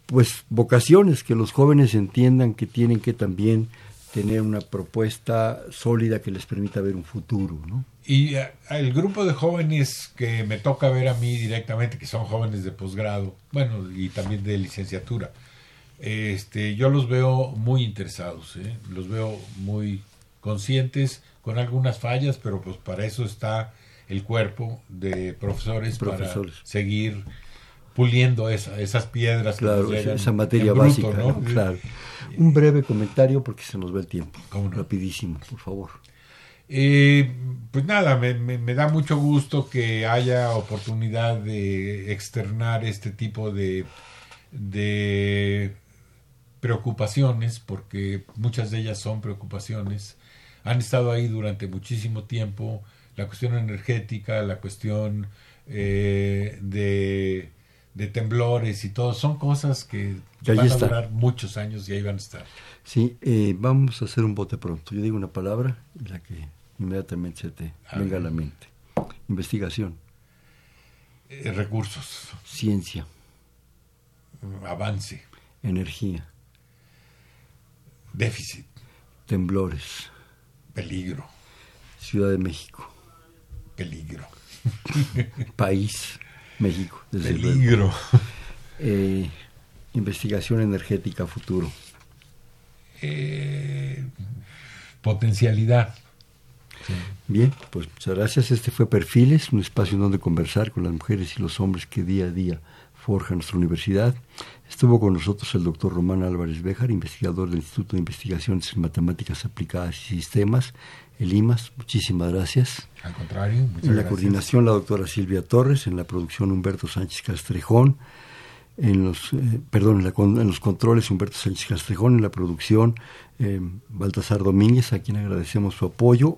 pues vocaciones, que los jóvenes entiendan que tienen que también tener una propuesta sólida que les permita ver un futuro, ¿no? Y eh, el grupo de jóvenes que me toca ver a mí directamente, que son jóvenes de posgrado, bueno, y también de licenciatura, este, yo los veo muy interesados, ¿eh? los veo muy conscientes con algunas fallas, pero pues para eso está el cuerpo de profesores, para seguir puliendo esas piedras claro, esa materia básica claro. Un breve comentario porque se nos va el tiempo. Rapidísimo por favor. Eh, pues nada me, me, da mucho gusto que haya oportunidad de externar este tipo de de preocupaciones porque muchas de ellas son preocupaciones han estado ahí durante muchísimo tiempo, la cuestión energética, la cuestión eh, de, temblores y todo, son cosas que van a durar muchos años y ahí van a estar. Sí, eh, vamos a hacer un bote pronto. Yo digo una palabra y la que inmediatamente se te venga a la mente. Investigación. Eh, recursos. Ciencia. Avance. Energía. Déficit. Temblores. Peligro. Ciudad de México. Peligro. País, México. Peligro. Eh, investigación energética futuro. Eh, potencialidad. Bien, pues muchas gracias. Este fue Perfiles, un espacio en donde conversar con las mujeres y los hombres que día a día forjan nuestra universidad. Estuvo con nosotros el doctor Román Álvarez Béjar, investigador del Instituto de Investigaciones en Matemáticas Aplicadas y Sistemas, el IMAS. Muchísimas gracias. Al contrario. en la coordinación la doctora Silvia Torres, en la producción Humberto Sánchez Castrejón, en los, eh, perdón, en, los controles Humberto Sánchez Castrejón, en la producción eh, Baltasar Domínguez, a quien agradecemos su apoyo,